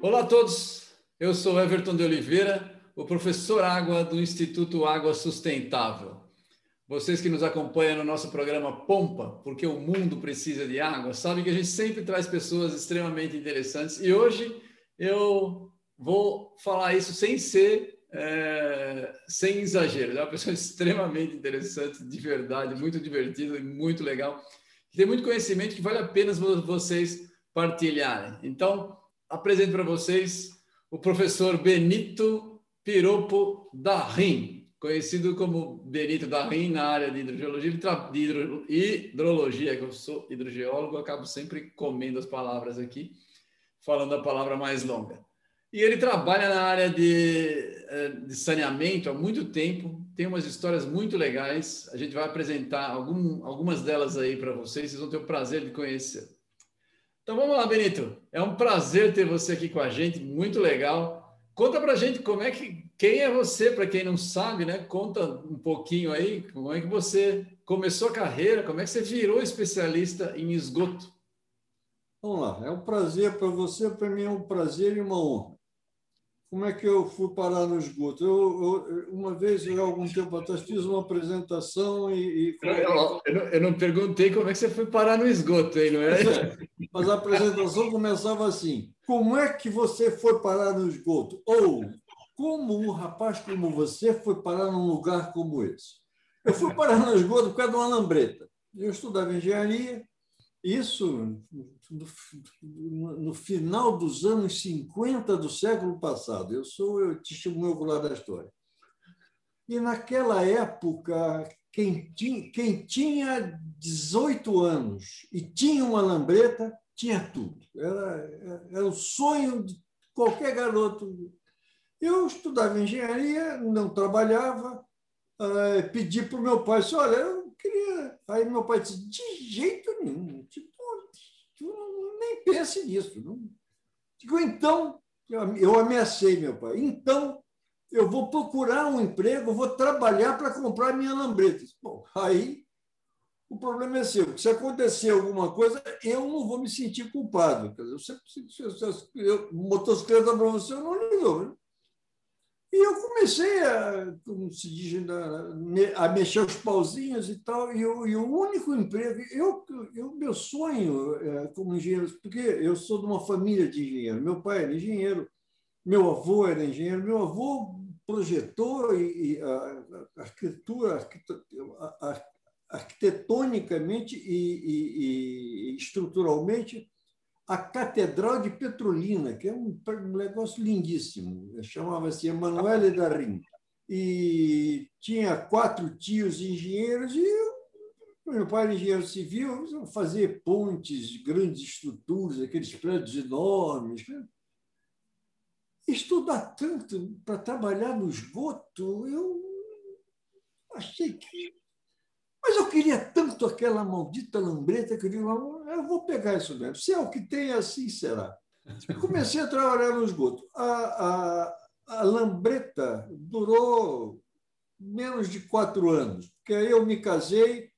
Olá a todos, eu sou Everton de Oliveira, o professor Água do Instituto Água Sustentável. Vocês que nos acompanham no nosso programa Pompa, porque o mundo precisa de água, sabem que a gente sempre traz pessoas extremamente interessantes e hoje eu vou falar isso sem ser, é, sem exagero. É uma pessoa extremamente interessante, de verdade, muito divertida e muito legal. Tem muito conhecimento que vale a pena vocês partilharem. Então, apresento para vocês o professor Benito Piropo Darim, conhecido como Benito Darim na área de hidrogeologia, de hidro, hidrologia, que eu sou hidrogeólogo, acabo sempre comendo as palavras aqui, falando a palavra mais longa. E ele trabalha na área de, eh, de saneamento há muito tempo, tem umas histórias muito legais, a gente vai apresentar algum, algumas delas aí para vocês, vocês vão ter o prazer de conhecer. Então vamos lá, Benito. É um prazer ter você aqui com a gente, muito legal. Conta pra gente como é que quem é você, para quem não sabe, né? Conta um pouquinho aí, como é que você começou a carreira, como é que você virou especialista em esgoto? Vamos lá, é um prazer para você, para mim é um prazer e uma honra como é que eu fui parar no esgoto? Eu, eu, uma vez, há algum tempo atrás, fiz uma apresentação e. e... Eu, eu, não, eu, não, perguntei como é que você foi parar no esgoto, hein, não é? Mas a apresentação começava assim: Como é que você foi parar no esgoto? Ou como um rapaz como você foi parar num lugar como esse? Eu fui parar no esgoto por causa de uma lambreta. Eu estudava engenharia, isso no, final dos anos 50 do século passado. Eu sou eu testemunho ocular da história. E naquela época, quem tinha, quem tinha 18 anos e tinha uma lambreta, tinha tudo. Era, era o sonho de qualquer garoto. Eu estudava engenharia, não trabalhava, eh, pedi para o meu pai, olha, eu queria... Aí meu pai disse, de jeito nenhum, tipo, nem pense nisso. Não. Digo, então, eu ameacei meu pai, então eu vou procurar um emprego, vou trabalhar para comprar minha lambreta. Bom, aí o problema é seu. Se acontecer alguma coisa, eu não vou me sentir culpado. Quer dizer, eu, eu, eu, motocicleta para você, eu não ligo. E eu comecei a, como se diz, a mexer os pauzinhos e tal, e, eu, e o único emprego, eu, eu meu sonho é, como engenheiro, porque eu sou de uma família de engenheiros, meu pai era engenheiro, meu avô era engenheiro, meu avô projetou e, e a, a arquitetura, a, arquitetonicamente e, e, e estruturalmente a Catedral de Petrolina, que é um negócio lindíssimo, chamava-se Emanuele Darim. E tinha quatro tios engenheiros e eu, meu pai era engenheiro civil, fazer pontes, grandes estruturas, aqueles prédios enormes. Estudar tanto para trabalhar no esgoto, eu achei que mas eu queria tanto aquela maldita lambreta que eu digo, eu vou pegar isso mesmo. Se é o que tem, assim será. Comecei a trabalhar no esgoto. A, a, a lambreta durou menos de quatro anos, porque aí eu me casei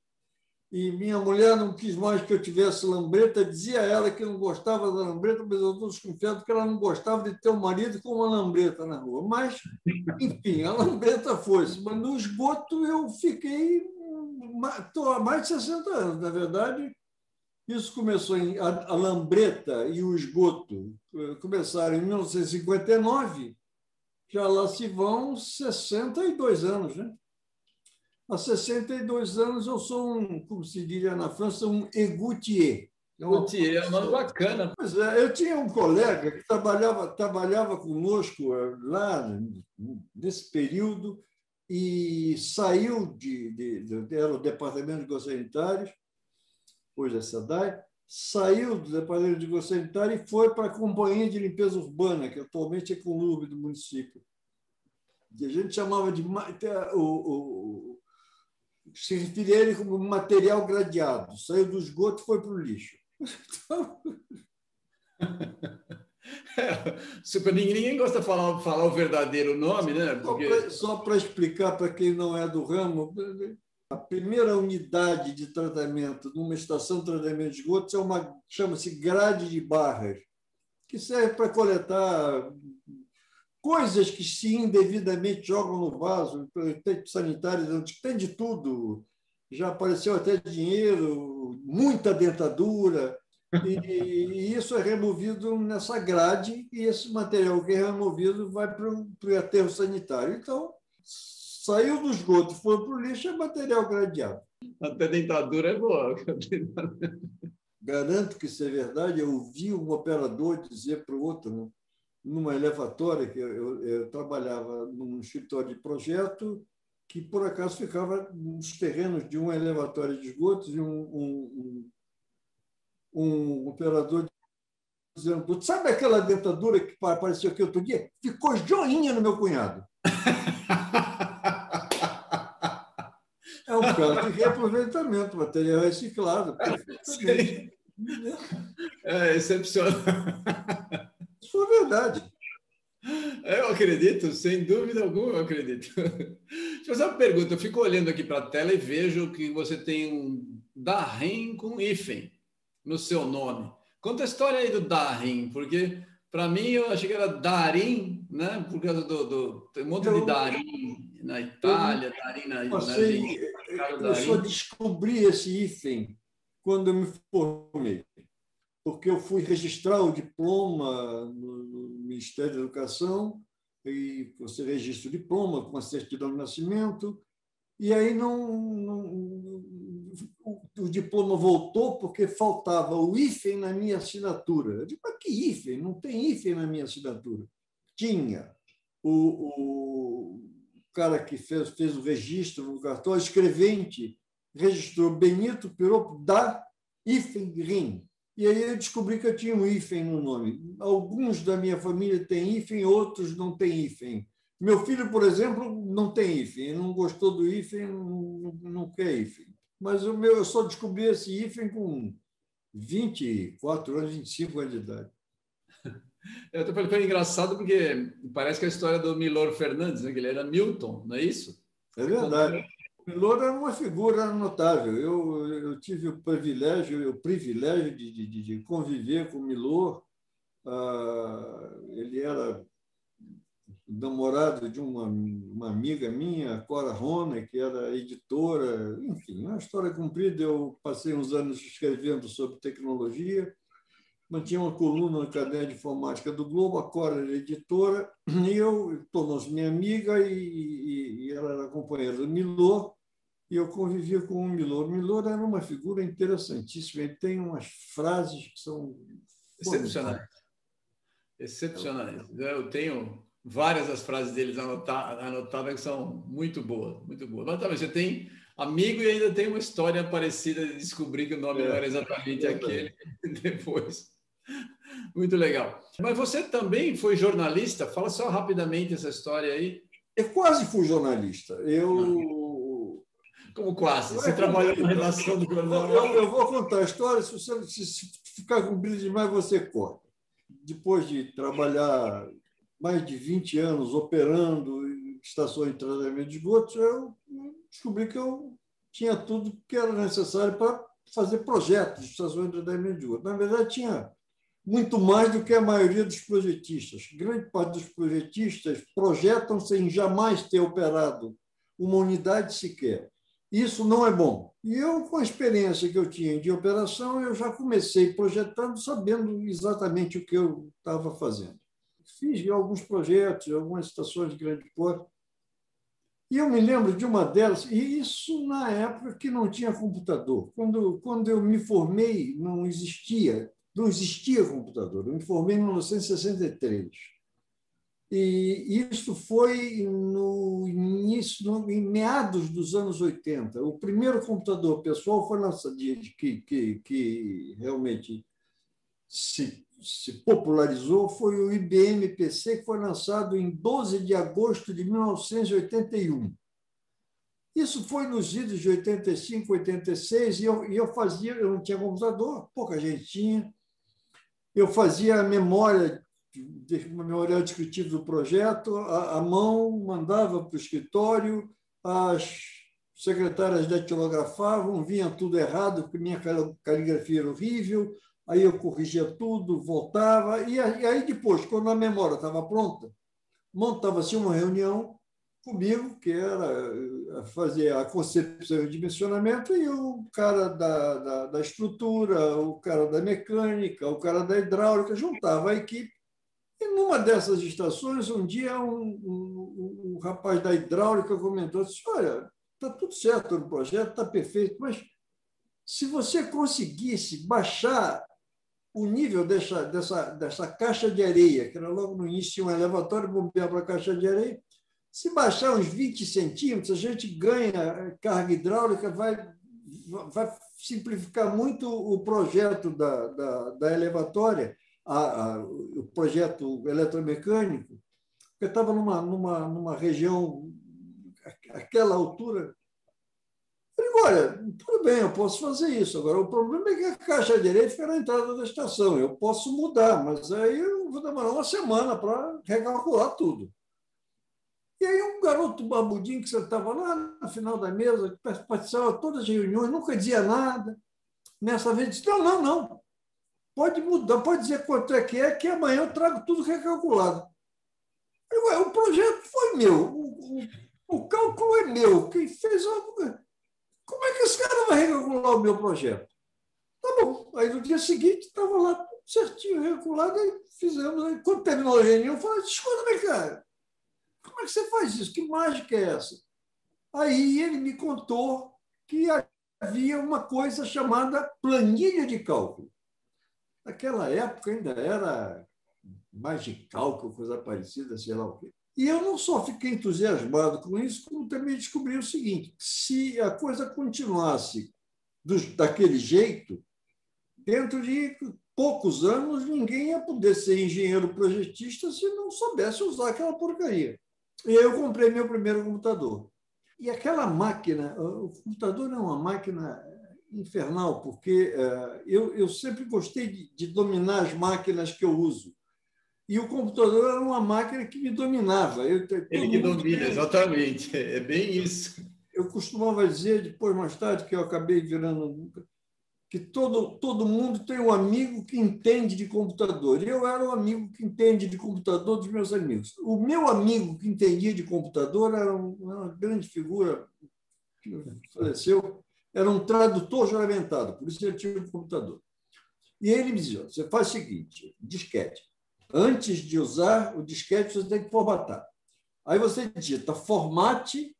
e minha mulher não quis mais que eu tivesse lambreta, dizia ela que não gostava da lambreta, mas eu estou desconfiado que ela não gostava de ter um marido com uma lambreta na rua. Mas, enfim, a lambreta foi-se. Mas no esgoto eu fiquei estou há mais de 60 anos. Na verdade, isso começou em. A, lambreta e o esgoto eh, começaram em 1959, já lá se vão 62 anos. Né? Há 62 anos eu sou um, como se diria na França, um égoutier. Égoutier é um nome bacana. Pois é, eu tinha um colega que trabalhava, trabalhava conosco eh, lá nesse período e saiu de, de, de era o Departamento de Sanitários, hoje é SEDAI, saiu do Departamento de Gostos Sanitários e foi para a Companhia de Limpeza Urbana, que atualmente é Conlube do município. E a gente chamava de. O, o, se referia a ele como material gradeado. Saiu do esgoto e foi para o lixo. Então... É, ninguém gosta de falar, falar o verdadeiro nome, né? Porque... Só para explicar para quem não é do ramo, a primeira unidade de tratamento numa estação de tratamento de esgotos é uma chama-se grade de barras, que serve para coletar coisas que se indevidamente jogam no vaso, sanitários, tem de tudo. Já apareceu até dinheiro, muita dentadura, e, isso é removido nessa grade, e esse material que é removido vai para o aterro sanitário. Então, saiu do esgoto, foi para o lixo, é material gradeado. Até dentadura é boa. Garanto que isso é verdade. Eu ouvi um operador dizer para o outro, numa elevatória, que eu, eu, trabalhava num escritório de projeto, que por acaso ficava nos terrenos de um elevatório de esgotos e um, um, um, um operador dizendo: Sabe aquela dentadura que apareceu aqui outro dia? Ficou joinha no meu cunhado. É caso de reaproveitamento, material reciclado. É excepcional. Isso foi verdade. Eu acredito, sem dúvida alguma, eu acredito. Deixa eu fazer uma pergunta. Eu fico olhando aqui para a tela e vejo que você tem um Darim com hífen no seu nome. Conta a história aí do Darim, porque para mim eu achei que era Darim, né? Por causa do, do tem um monte de Darim na Itália, Darim na, passei, na Argentina. Eu só descobri esse hífen quando eu me formei porque eu fui registrar o diploma no, no Ministério da Educação, e você registra o diploma com a certidão de nascimento, e aí não, não o, o, diploma voltou porque faltava o hífen na minha assinatura. Eu digo, mas que hífen? Não tem hífen na minha assinatura. Tinha. O, o cara que fez, fez o registro no cartório, escrevente, registrou Benito Piropo da hífen Rim. E aí eu descobri que eu tinha um hífen no nome. Alguns da minha família têm hífen, outros não têm hífen. Meu filho, por exemplo, não tem hífen, não gostou do hífen, não, não quer hífen. Mas o meu, eu só descobri esse hífen com 24 anos, 25 anos de idade. Eu estou falando engraçado porque parece que é a história do Milor Fernandes, né? que ele era Milton, não é isso? É verdade. Loura é uma figura notável. Eu, eu tive o privilégio, o privilégio de, de, de conviver com o Milor. Ah, ele era namorado de uma, uma amiga minha, Cora Rona, que era editora. Enfim, uma história comprida. Eu passei uns anos escrevendo sobre tecnologia mantinha uma coluna no caderno de informática do Globo, a Cora era editora, e eu tornou-se minha amiga e, e, e, ela era companheira do Milor, e eu convivia com o Milor. O Milor era uma figura interessantíssima, ele tem umas frases que são... Excepcionais. Excepcionais. Eu tenho várias das frases deles anotadas que são muito boas, muito boas. Mas também você tem amigo e ainda tem uma história parecida de descobrir que o nome é, não era exatamente é aquele depois. Muito legal. Mas você também foi jornalista? Fala só rapidamente essa história aí. Eu quase fui jornalista. Eu. Como quase? Você é trabalhou na redação do jornal. Eu, eu, vou contar a história. Se você se ficar com brilho demais, você corta. Depois de trabalhar mais de 20 anos operando em estações de tratamento de esgotos, eu descobri que eu tinha tudo que era necessário para fazer projetos de estações de tratamento de esgotos. Na verdade, tinha muito mais do que a maioria dos projetistas. Grande parte dos projetistas projetam sem jamais ter operado uma unidade sequer. Isso não é bom. E eu, com a experiência que eu tinha de operação, eu já comecei projetando sabendo exatamente o que eu estava fazendo. Fiz alguns projetos, algumas estações de grande porte. E eu me lembro de uma delas, e isso na época que não tinha computador. Quando, quando eu me formei, não existia não existia computador. Eu me formei em 1963. E isso foi no início, no, em meados dos anos 80. O primeiro computador pessoal foi lançado, que, que, que realmente se, se popularizou, foi o IBM PC, que foi lançado em 12 de agosto de 1981. Isso foi nos idos de 85, 86, e eu, e eu fazia, eu não tinha computador, pouca gente tinha, eu fazia a memória, uma memória descritiva do projeto, a, mão mandava para o escritório, as secretárias datilografavam, vinha tudo errado, porque minha caligrafia era horrível, aí eu corrigia tudo, voltava, e aí depois, quando a memória estava pronta, montava-se uma reunião comigo, que era fazer a concepção e o dimensionamento, e o cara da, da, da, estrutura, o cara da mecânica, o cara da hidráulica, juntava a equipe. E numa dessas estações, um dia, um, um, um rapaz da hidráulica comentou disse, olha, está tudo certo no projeto, está perfeito, mas se você conseguisse baixar o nível dessa, dessa, dessa caixa de areia, que era logo no início um elevatório bombear para a caixa de areia, se baixar uns 20 centímetros, a gente ganha carga hidráulica, vai, vai simplificar muito o projeto da, da, da elevatória, a, a, o projeto eletromecânico. Eu estava numa, numa, numa região, aquela altura, olha, tudo bem, eu posso fazer isso. Agora, o problema é que a caixa de areia fica na entrada da estação. Eu posso mudar, mas aí eu vou demorar uma semana para recalcular tudo. E aí um garoto barbudinho que você estava lá no final da mesa, que participava de todas as reuniões, nunca dizia nada. Nessa vez disse, não, não, não. Pode mudar, pode dizer quanto é que é, que amanhã eu trago tudo recalculado. Eu, o projeto foi meu, o, o, o cálculo é meu. Quem fez como é que esse cara vai recalcular o meu projeto? Tá bom. Aí no dia seguinte estava lá certinho, regulado, e fizemos. Aí, quando terminou a reunião, eu falei, escuta, meu cara, como é que você faz isso? Que mágica é essa? Aí ele me contou que havia uma coisa chamada planilha de cálculo. Naquela época ainda era mais de cálculo, coisa parecida, sei lá o quê. E eu não só fiquei entusiasmado com isso, como também descobri o seguinte: se a coisa continuasse daquele jeito, dentro de poucos anos, ninguém ia poder ser engenheiro projetista se não soubesse usar aquela porcaria. E aí eu comprei meu primeiro computador. E aquela máquina, o computador é uma máquina infernal, porque eh, eu, eu sempre gostei de, de dominar as máquinas que eu uso e o computador era uma máquina que me dominava. Eu, Ele que domina, exatamente. É bem isso. Eu costumava dizer, depois, mais tarde, que eu acabei virando. Que todo, todo mundo tem um amigo que entende de computador. Eu era o amigo que entende de computador dos meus amigos. O meu amigo que entendia de computador era uma grande figura que faleceu, era um tradutor juramentado, por isso ele tinha um computador. E ele me dizia: você faz o seguinte, disquete Antes de usar o disquete, você tem que formatar. Aí você digita formate,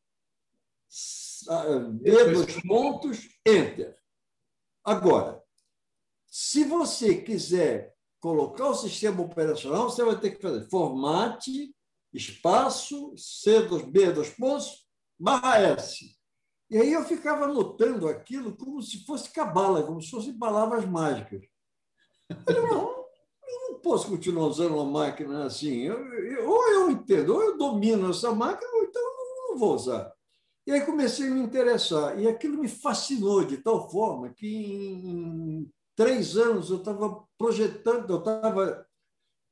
D dois pontos, Enter. Agora, se você quiser colocar o sistema operacional, você vai ter que fazer formate, espaço, C dos B dos pontos, barra S. E aí eu ficava anotando aquilo como se fosse cabala, como se fossem palavras mágicas. Eu não, posso continuar usando uma máquina assim. Eu, eu, ou eu entendo, ou eu domino essa máquina, ou então eu não vou usar. E aí comecei a me interessar. E aquilo me fascinou de tal forma que em três anos eu estava projetando, eu estava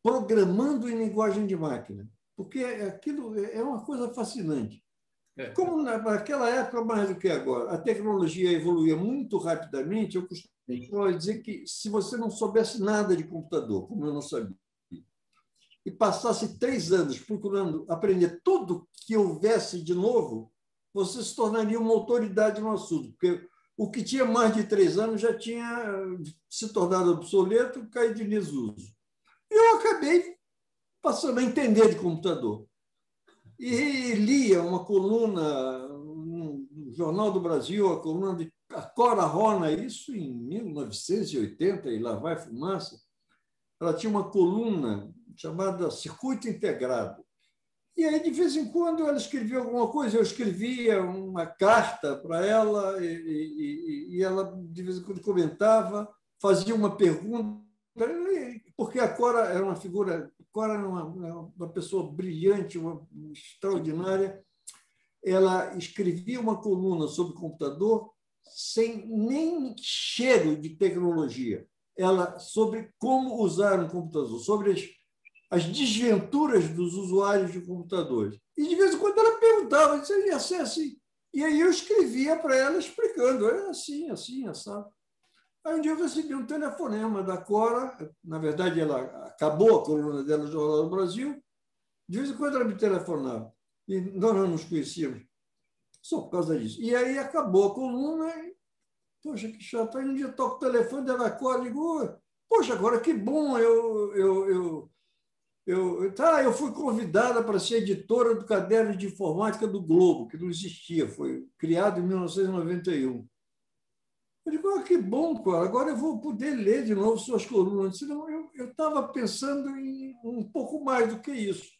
programando em linguagem de máquina. Porque aquilo é uma coisa fascinante. É. Como naquela época, mais do que agora, a tecnologia evoluía muito rapidamente, eu costumo dizer que se você não soubesse nada de computador, como eu não sabia, e passasse três anos procurando aprender tudo que houvesse de novo, você se tornaria uma autoridade no assunto, porque o que tinha mais de três anos já tinha se tornado obsoleto, caído em desuso. E eu acabei passando a entender de computador. E lia uma coluna no Jornal do Brasil, a coluna de Cora Rona, isso em 1980, e lá vai fumaça, ela tinha uma coluna chamada Circuito Integrado. E aí, de vez em quando, ela escrevia alguma coisa, eu escrevia uma carta para ela, e, e, e, ela, de vez em quando, comentava, fazia uma pergunta, porque a Cora era uma figura, Cora era uma, uma pessoa brilhante, uma, extraordinária. Ela escrevia uma coluna sobre computador sem nem cheiro de tecnologia. Ela sobre como usar um computador, sobre as, as desventuras dos usuários de computadores. E de vez em quando ela perguntava, se ia ser assim. E aí eu escrevia para ela explicando, é assim, assim, assim. Aí um dia eu recebi um telefonema da Cora, na verdade ela acabou a coluna dela no Jornal do Brasil, de vez em quando ela me telefonava, e nós não nos conhecíamos, só por causa disso. E aí acabou a coluna, e, poxa, que chato, aí um dia toco o telefone dela, Cora, e digo, poxa, agora que bom, eu, eu, eu eu, tá, eu fui convidada para ser editora do caderno de informática do Globo, que não existia, foi criado em 1991. Eu digo, ah, que bom, cara, agora eu vou poder ler de novo suas colunas. Eu estava pensando em um pouco mais do que isso.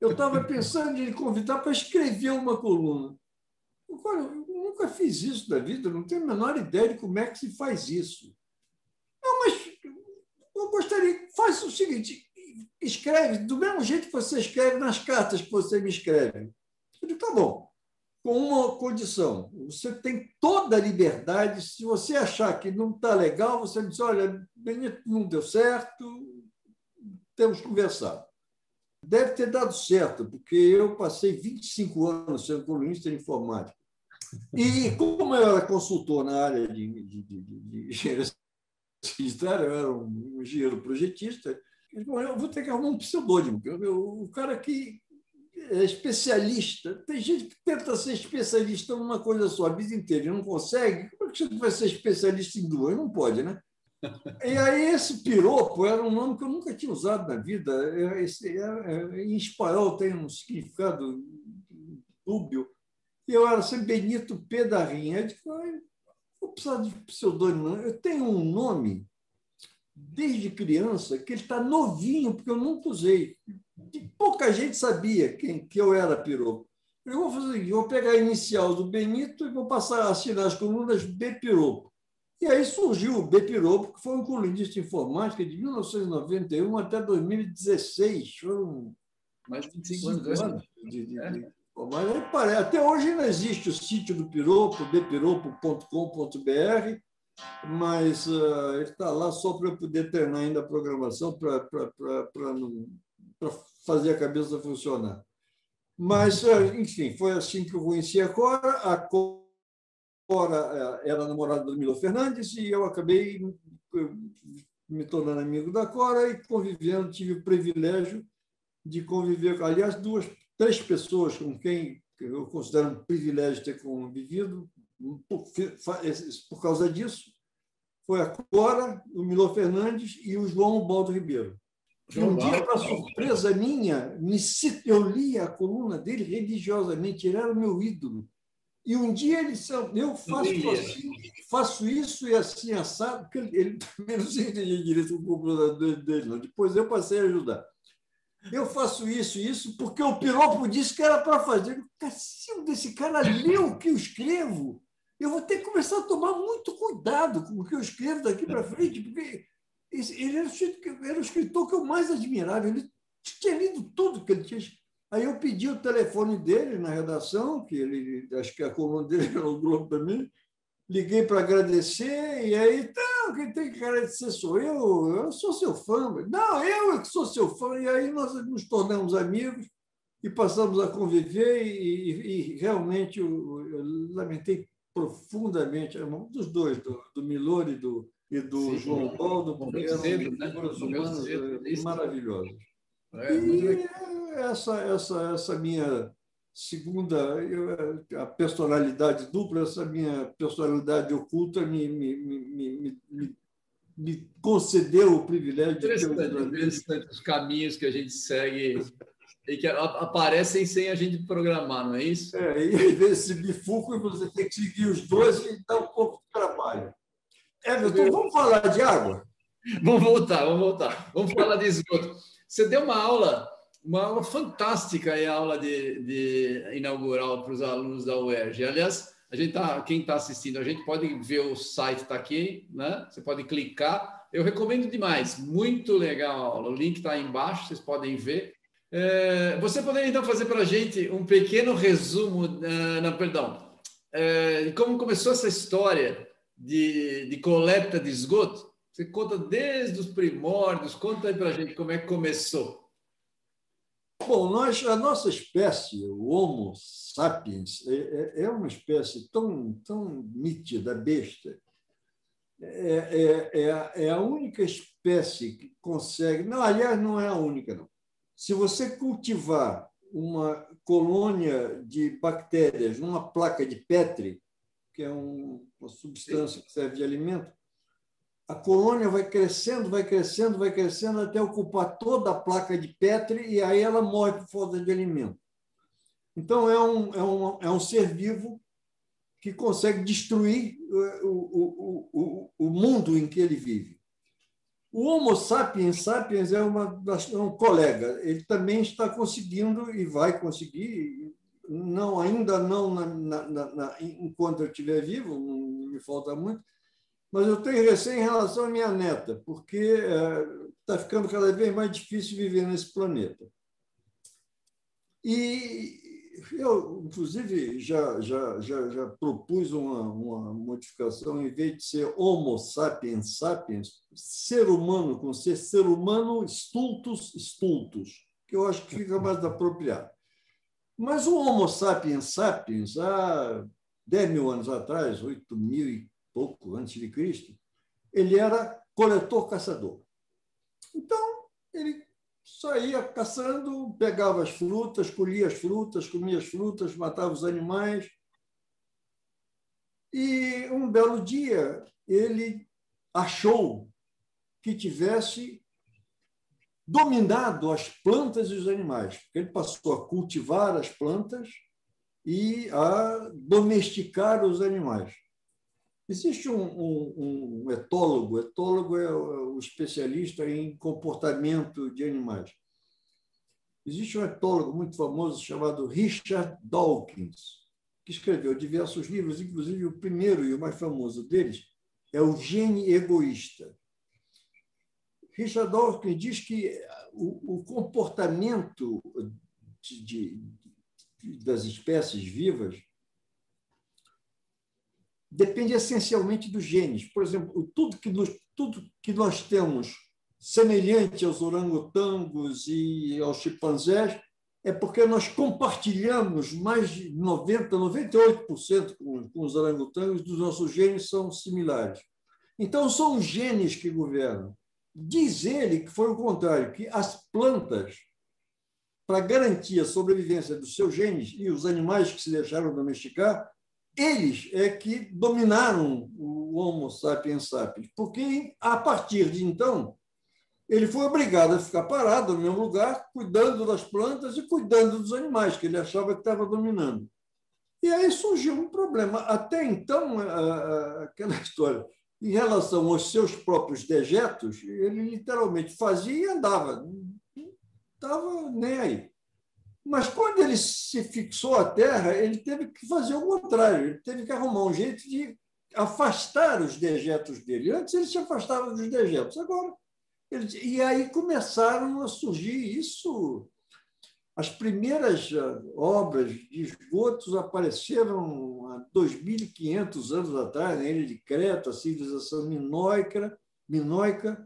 Eu estava pensando em convidar para escrever uma coluna. Agora, eu nunca fiz isso da vida, não tenho a menor ideia de como é que se faz isso. Não, mas eu gostaria, faz o seguinte, escreve do mesmo jeito que você escreve nas cartas que você me escreve. Eu digo, tá bom, com uma condição. Você tem toda a liberdade. Se você achar que não está legal, você diz, olha, não deu certo, temos que conversar. Deve ter dado certo, porque eu passei 25 anos sendo colunista de informática. E como eu era consultor na área de, de, de, de engenharia eu era um engenheiro projetista, eu vou ter que arrumar um pseudônimo. O cara que é especialista. Tem gente que tenta ser especialista numa coisa só a vida inteira e não consegue. Como é que você vai ser especialista em duas? Não pode, né? E aí esse piropo era um nome que eu nunca tinha usado na vida. Esse, em espanhol tem um significado dúbio. E eu era sempre Benito Pedarinha. Eu disse, vou precisar de pseudônimo. Eu tenho um nome desde criança que ele está novinho, porque eu nunca usei. E pouca gente sabia quem, que eu era piropo. Eu vou fazer eu vou pegar a inicial do Benito e vou passar a assinar as colunas B Piropo. E aí surgiu o B Piropo, que foi um colunista de informática de 1991 até 2016. Foram mais de 25 anos. anos de, de, é. de, mas até hoje ainda existe o sítio do Piropo, bpiropo.com.br, mas uh, ele está lá só para poder treinar ainda a programação, para fazer a cabeça funcionar. Mas, uh, enfim, foi assim que eu conheci a Cora. A Cora uh, era namorada do Milo Fernandes e eu acabei me tornando amigo da Cora e convivendo, tive o privilégio de conviver, aliás, duas, três pessoas com quem eu considero um privilégio ter convivido, por, por causa disso, foi a Cora, o Milô Fernandes e o João Baldo Ribeiro. E um dia, para surpresa minha, me eu li a coluna dele religiosamente, ele era o meu ídolo. E um dia ele disse, eu faço assim, faço isso e assim, assado, porque ele também não se entendia direito o computador dele, não. Depois eu passei a ajudar. Eu faço isso e isso porque o Piropo disse que era para fazer. Cacildo desse cara leu o que eu escrevo eu vou ter que começar a tomar muito cuidado com o que eu escrevo daqui para frente, porque ele era o escritor que eu mais admirava. Ele tinha lido tudo que ele tinha. Aí eu pedi o telefone dele na redação, que ele acho que a coluna dele era o Globo também. Liguei para agradecer, e aí, tá, quem tem que agradecer sou eu, eu sou seu fã. Não, eu é que sou seu fã. E aí nós nos tornamos amigos e passamos a conviver, e, e, e realmente eu, eu lamentei profundamente, é um dos dois, do, do Milor e do, e do Sim, João Paulo, porque eram né? figuras humanas é, maravilhosas. É, e essa, essa, essa minha segunda, eu, a personalidade dupla, essa minha personalidade oculta me, me, me, me, me concedeu o privilégio de ter os caminhos que a gente segue e que aparecem sem a gente programar, não é isso? É, e às vezes esse bifuco você tem que seguir os dois e dá um pouco de trabalho. Everton, vamos falar de água? Vamos voltar, vamos voltar. Vamos falar de esgoto. Você deu uma aula, uma aula fantástica aí, a aula de, de inaugural para os alunos da UERJ. Aliás, a gente tá, quem está assistindo, a gente pode ver o site está aqui, né? Você pode clicar. Eu recomendo demais, muito legal a aula. O link está aí embaixo, vocês podem ver. É, você poderia então fazer para a gente um pequeno resumo, uh, não, perdão, de como começou essa história de, de coleta de esgoto? Você conta desde os primórdios, conta aí para a gente como é que começou. Bom, nós, a nossa espécie, o Homo sapiens, é, é, é uma espécie tão, tão nítida, besta, é, é, é, é a única espécie que consegue. Não, aliás, não é a única, não. Se você cultivar uma colônia de bactérias numa placa de Petri, que é um, uma substância que serve de alimento, a colônia vai crescendo, vai crescendo, vai crescendo até ocupar toda a placa de Petri e aí ela morre por falta de alimento. Então, é um, é um, é um ser vivo que consegue destruir o, o, o, o mundo em que ele vive. O Homo sapiens sapiens é, uma, é um colega. Ele também está conseguindo e vai conseguir, não ainda não na, na, na, enquanto eu estiver vivo, não me falta muito, mas eu tenho receio em relação à minha neta, porque está é, ficando cada vez mais difícil viver nesse planeta. E eu, inclusive, já, já, já, já propus uma, uma modificação, em vez de ser Homo sapiens sapiens, ser humano com ser, ser humano stultus stultus, que eu acho que fica mais apropriado. Mas o Homo sapiens sapiens, há 10 mil anos atrás, 8 mil e pouco antes de Cristo, ele era coletor-caçador. Então, ele saía caçando, pegava as frutas, colhia as frutas, comia as frutas, matava os animais. E um belo dia ele achou que tivesse dominado as plantas e os animais. Ele passou a cultivar as plantas e a domesticar os animais. Existe um, um, um etólogo, etólogo é o, o especialista em comportamento de animais. Existe um etólogo muito famoso chamado Richard Dawkins, que escreveu diversos livros, inclusive o primeiro e o mais famoso deles é O Gene Egoísta. Richard Dawkins diz que o, o comportamento de, de, das espécies vivas depende essencialmente dos genes. Por exemplo, tudo que, nos, tudo que nós temos semelhante aos orangotangos e aos chimpanzés é porque nós compartilhamos mais de 90%, 98% com, com os orangotangos dos nossos genes são similares. Então, são os genes que governam. Diz ele que foi o contrário, que as plantas, para garantir a sobrevivência dos seus genes e os animais que se deixaram domesticar, eles é que dominaram o Homo sapiens sapiens, porque a partir de então ele foi obrigado a ficar parado no mesmo lugar, cuidando das plantas e cuidando dos animais que ele achava que estava dominando. E aí surgiu um problema. Até então, aquela história, em relação aos seus próprios dejetos, ele literalmente fazia e andava, não estava nem aí. Mas quando ele se fixou à terra, ele teve que fazer o contrário, ele teve que arrumar um jeito de afastar os dejetos dele. Antes ele se afastava dos dejetos, agora. Ele... E aí começaram a surgir isso. As primeiras ah, obras de esgotos apareceram há 2.500 anos atrás, na ilha de Creta, a civilização minoica, minoica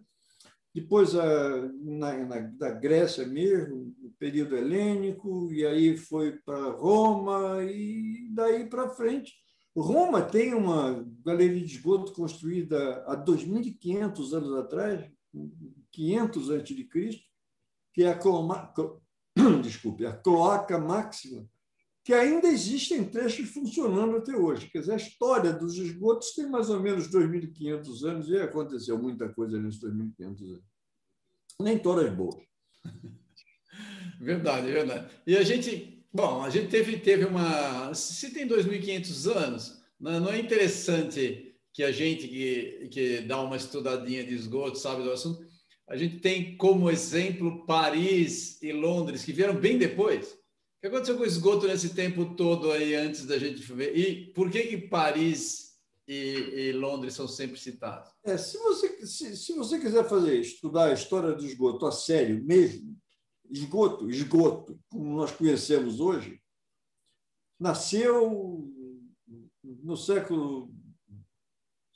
depois na, na, da Grécia mesmo, no período helênico, e aí foi para Roma, e daí para frente. Roma tem uma galeria de esgoto construída há 2.500 anos atrás, 500 a.C., que é a, cloma, desculpe, a cloaca máxima, que ainda existem trechos funcionando até hoje. Quer dizer, a história dos esgotos tem mais ou menos 2.500 anos e aconteceu muita coisa nesses 2.500 anos. Nem todas boas. Verdade, verdade. E a gente, bom, a gente teve, teve uma. Se tem 2.500 anos, não é interessante que a gente que, que dá uma estudadinha de esgoto, sabe do assunto, a gente tem como exemplo Paris e Londres, que vieram bem depois. O que aconteceu com o esgoto nesse tempo todo aí antes da gente ver? E por que, que Paris e, e Londres são sempre citados? É, se, você, se, se você quiser fazer estudar a história do esgoto a sério mesmo, esgoto, esgoto, como nós conhecemos hoje, nasceu no século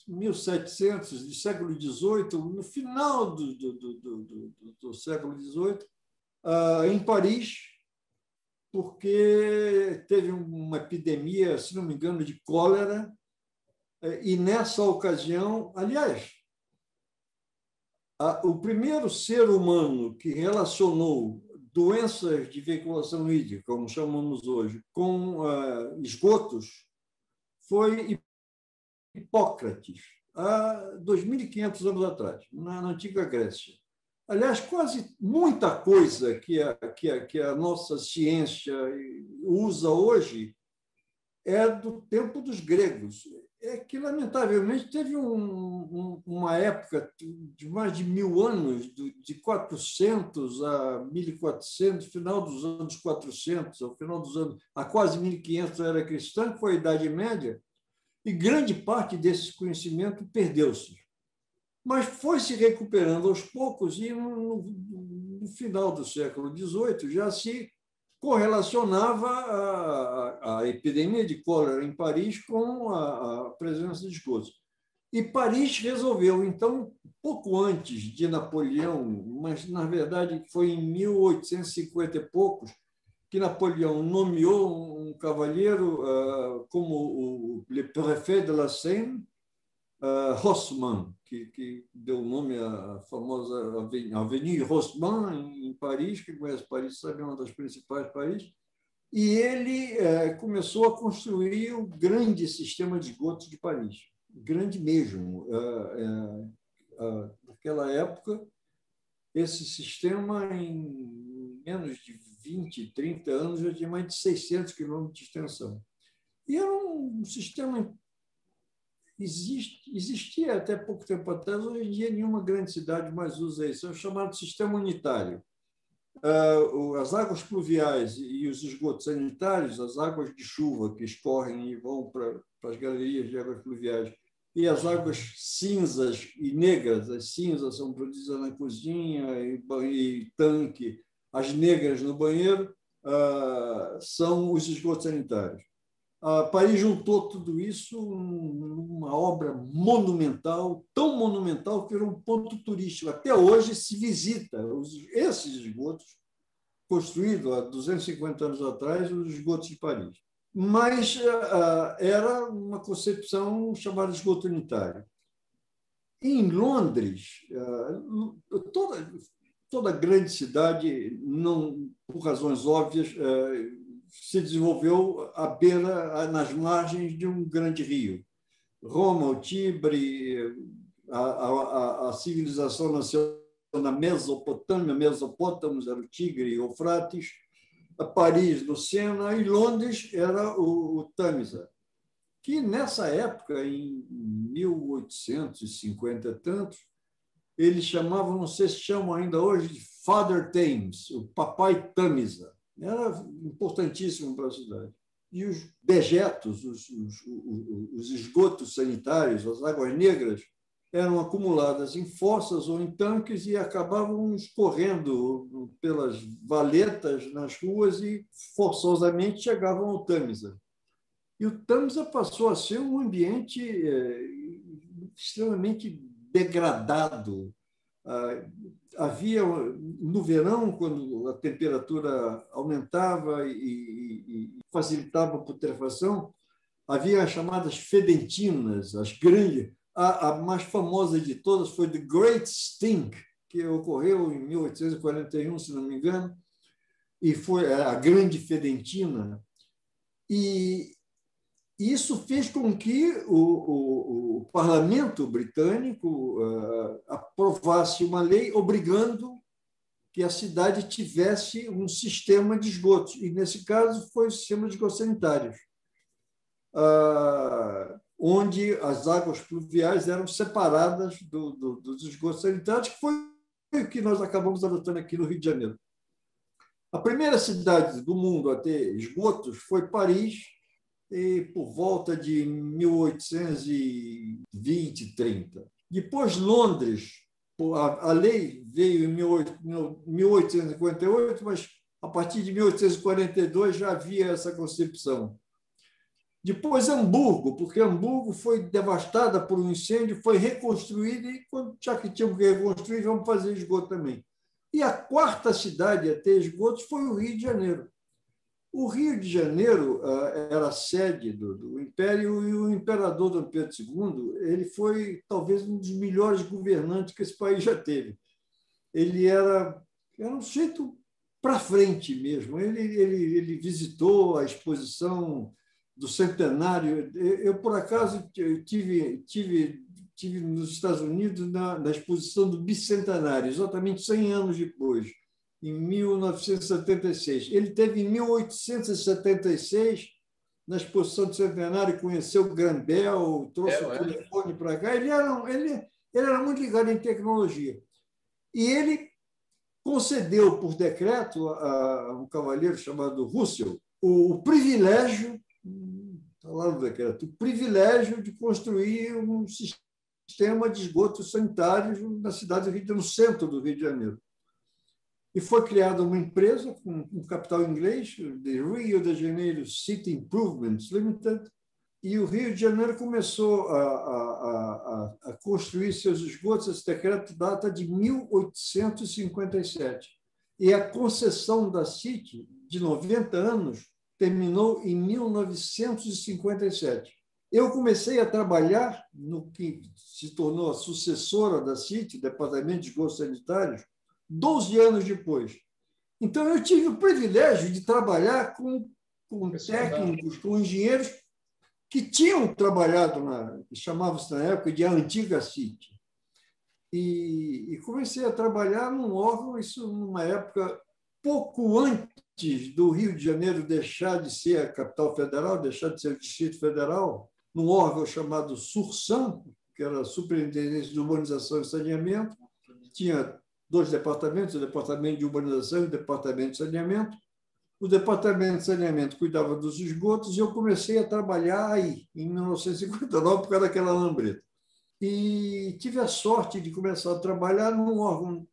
1700, do século XVIII, no final do, do, do, do, século XVIII, uh, em Paris, porque teve uma epidemia, se não me engano, de cólera, e nessa ocasião, aliás, o primeiro ser humano que relacionou doenças de veiculação hídrica, como chamamos hoje, com uh, esgotos, foi Hipócrates, há 2.500 anos atrás, na, na, antiga Grécia. Aliás, quase muita coisa que a, que, a, que a nossa ciência usa hoje é do tempo dos gregos é que, lamentavelmente, teve um, um, uma época de mais de mil anos, de 400 a 1400, final dos anos 400, ao final dos anos, a quase 1500 era cristã, que foi a Idade Média, e grande parte desse conhecimento perdeu-se. Mas foi se recuperando aos poucos, e no, no final do século XVIII já se correlacionava a, a, epidemia de cólera em Paris com a, a presença de esgotos. E Paris resolveu, então, pouco antes de Napoleão, mas na verdade foi em 1850 e poucos, que Napoleão nomeou um cavalheiro uh, como o le préfet de la Seine, uh, que, que deu o nome à famosa Avenida Haussmann, em Paris, que conhece Paris sabe, é uma das principais Paris, e ele uh, começou a construir o grande sistema de esgotos de Paris, grande mesmo. naquela época, esse sistema, em menos de 20, 30 anos, já tinha mais de 600 quilômetros de extensão. E era um sistema existe, existia até pouco tempo atrás, hoje em dia nenhuma grande cidade mais usa isso, é o chamado sistema unitário. Ah, as águas pluviais e os esgotos sanitários, as águas de chuva que escorrem e vão para, para as galerias de águas pluviais, e as águas cinzas e negras, as cinzas são produzidas na cozinha e, e tanque, as negras no banheiro, ah, são os esgotos sanitários. A Paris juntou tudo isso numa obra monumental, tão monumental que virou um ponto turístico. Até hoje se visita esses esgotos, construídos há 250 anos atrás, os esgotos de Paris. Mas uh, era uma concepção chamada esgoto unitário. Em Londres, toda, toda grande cidade, não, por razões óbvias, se desenvolveu à beira, nas margens de um grande rio. Roma, o Tibre, a, a, a civilização nasceu na Mesopotâmia, Mesopótamos era o Tigre e Eufrates, Paris no Sena e Londres era o, o Tâmisa, que nessa época, em 1850 e tantos, eles chamavam, não sei se chamam ainda hoje, de Father Thames, o Papai Tâmisa. Era importantíssimo para a cidade. E os dejetos, os, os, os esgotos sanitários, as águas negras, eram acumuladas em fossas ou em tanques e acabavam escorrendo pelas valetas nas ruas e forçosamente chegavam ao Tâmisa. E o Tâmisa passou a ser um ambiente é, extremamente degradado, havia no verão, quando a temperatura aumentava e, e, facilitava a putrefação, havia as chamadas fedentinas, as grandes. A, a, mais famosa de todas foi The Great Stink, que ocorreu em 1841, se não me engano, e foi a Grande Fedentina. E, isso fez com que o, o, o parlamento britânico uh, aprovasse uma lei obrigando que a cidade tivesse um sistema de esgotos, e nesse caso foi o sistema de esgotos sanitários, uh, onde as águas pluviais eram separadas do, do, dos esgotos sanitários, que foi o que nós acabamos adotando aqui no Rio de Janeiro. A primeira cidade do mundo a ter esgotos foi Paris, e por volta de 1820, 30. Depois, Londres, a lei veio em 1858, mas a partir de 1842 já havia essa concepção. Depois, Hamburgo, porque Hamburgo foi devastada por um incêndio, foi reconstruída e, já que tínhamos que reconstruir, vamos fazer esgoto também. E a quarta cidade a ter esgotos foi o Rio de Janeiro. O Rio de Janeiro uh, era sede do, do, Império e o imperador Dom Pedro II ele foi talvez um dos melhores governantes que esse país já teve. Ele era, era um sujeito para frente mesmo. Ele, ele, ele visitou a exposição do centenário. Eu, por acaso, tive, tive, tive nos Estados Unidos na, na exposição do bicentenário, exatamente 100 anos depois em 1976. Ele teve em 1876, na exposição do centenário, conheceu o Grandel, trouxe é, o telefone para cá. Ele era, ele, ele era muito ligado em tecnologia. E ele concedeu por decreto a um cavalheiro chamado Russell o, o privilégio, está lá no decreto, o privilégio de construir um sistema de esgotos sanitários na cidade do Rio no centro do Rio de Janeiro. E foi criada uma empresa com capital inglês, de Rio de Janeiro City Improvements Limited, e o Rio de Janeiro começou a, a, a, a construir seus esgotos. Esse decreto data de 1857. E a concessão da City, de 90 anos, terminou em 1957. Eu comecei a trabalhar no que se tornou a sucessora da City, Departamento de Esgotos Sanitários, 12 anos depois. Então, eu tive o privilégio de trabalhar com, com técnicos, com engenheiros que tinham trabalhado, na, chamava-se na época de antiga City. E, e, comecei a trabalhar num órgão, isso numa época pouco antes do Rio de Janeiro deixar de ser a capital federal, deixar de ser o Distrito Federal, num órgão chamado SURSAM, que era a Superintendência de Urbanização e Saneamento, tinha dois departamentos, o Departamento de Urbanização e o Departamento de Saneamento. O Departamento de Saneamento cuidava dos esgotos e eu comecei a trabalhar aí, em 1959, por causa daquela lambreta. E tive a sorte de começar a trabalhar num órgão,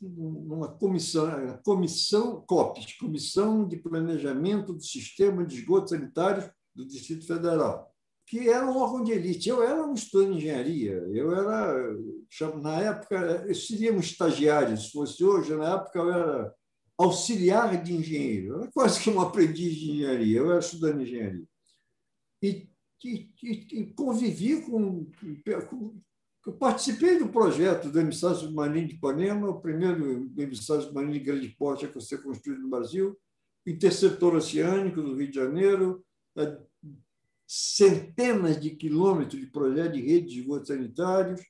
numa comissão, comissão COPES, Comissão de Planejamento do Sistema de Esgotos Sanitários do Distrito Federal que era um órgão de elite. Eu era um estudante de engenharia, eu era, na época, seríamos estagiários, se fosse hoje, na época eu era auxiliar de engenheiro, eu era quase que um aprendiz de engenharia, eu era estudante de engenharia. E, e, e convivi com, com participei do projeto do emissário submarino de Ipanema, o primeiro emissário submarino de grande porte a ser construído no Brasil, interceptor oceânico do Rio de Janeiro, centenas de quilômetros de projeto de rede de esgotos sanitários.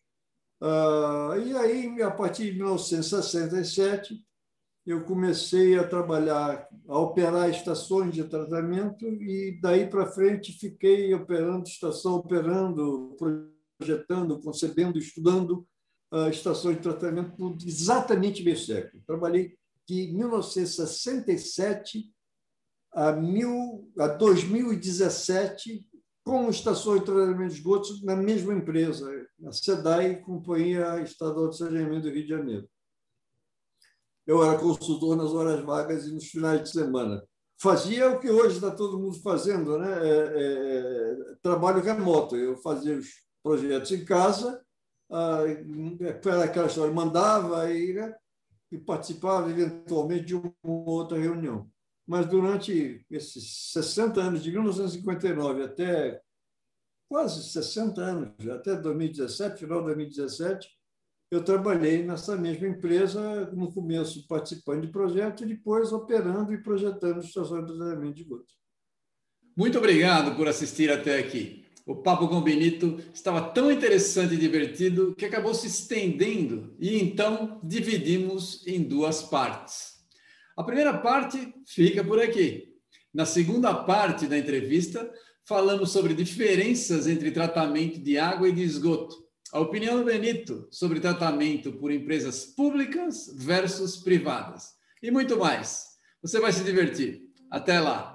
Ah, e aí, a partir de 1967, eu comecei a trabalhar, a operar estações de tratamento e daí para frente fiquei operando estação, operando, projetando, concebendo, estudando uh, estações de tratamento por exatamente meio século. Trabalhei de 1967 a, mil, a 2017 com estações de tratamento de esgotos na mesma empresa, a SEDAI, Companhia Estadual de Saneamento do Rio de Janeiro. Eu era consultor nas horas vagas e nos finais de semana. Fazia o que hoje está todo mundo fazendo, né? É, é, trabalho remoto. Eu fazia os projetos em casa, ah, era aquela história, mandava e, né? e participava eventualmente de uma outra reunião mas durante esses 60 anos, de 1959 até quase 60 anos, até 2017, final de 2017, eu trabalhei nessa mesma empresa, no começo participando de projetos, e depois operando e projetando estações de tratamento de esgoto. Muito obrigado por assistir até aqui. O papo com Benito estava tão interessante e divertido que acabou se estendendo e então dividimos em duas partes. A primeira parte fica por aqui. Na segunda parte da entrevista, falamos sobre diferenças entre tratamento de água e de esgoto. A opinião do Benito sobre tratamento por empresas públicas versus privadas. E muito mais. Você vai se divertir. Até lá!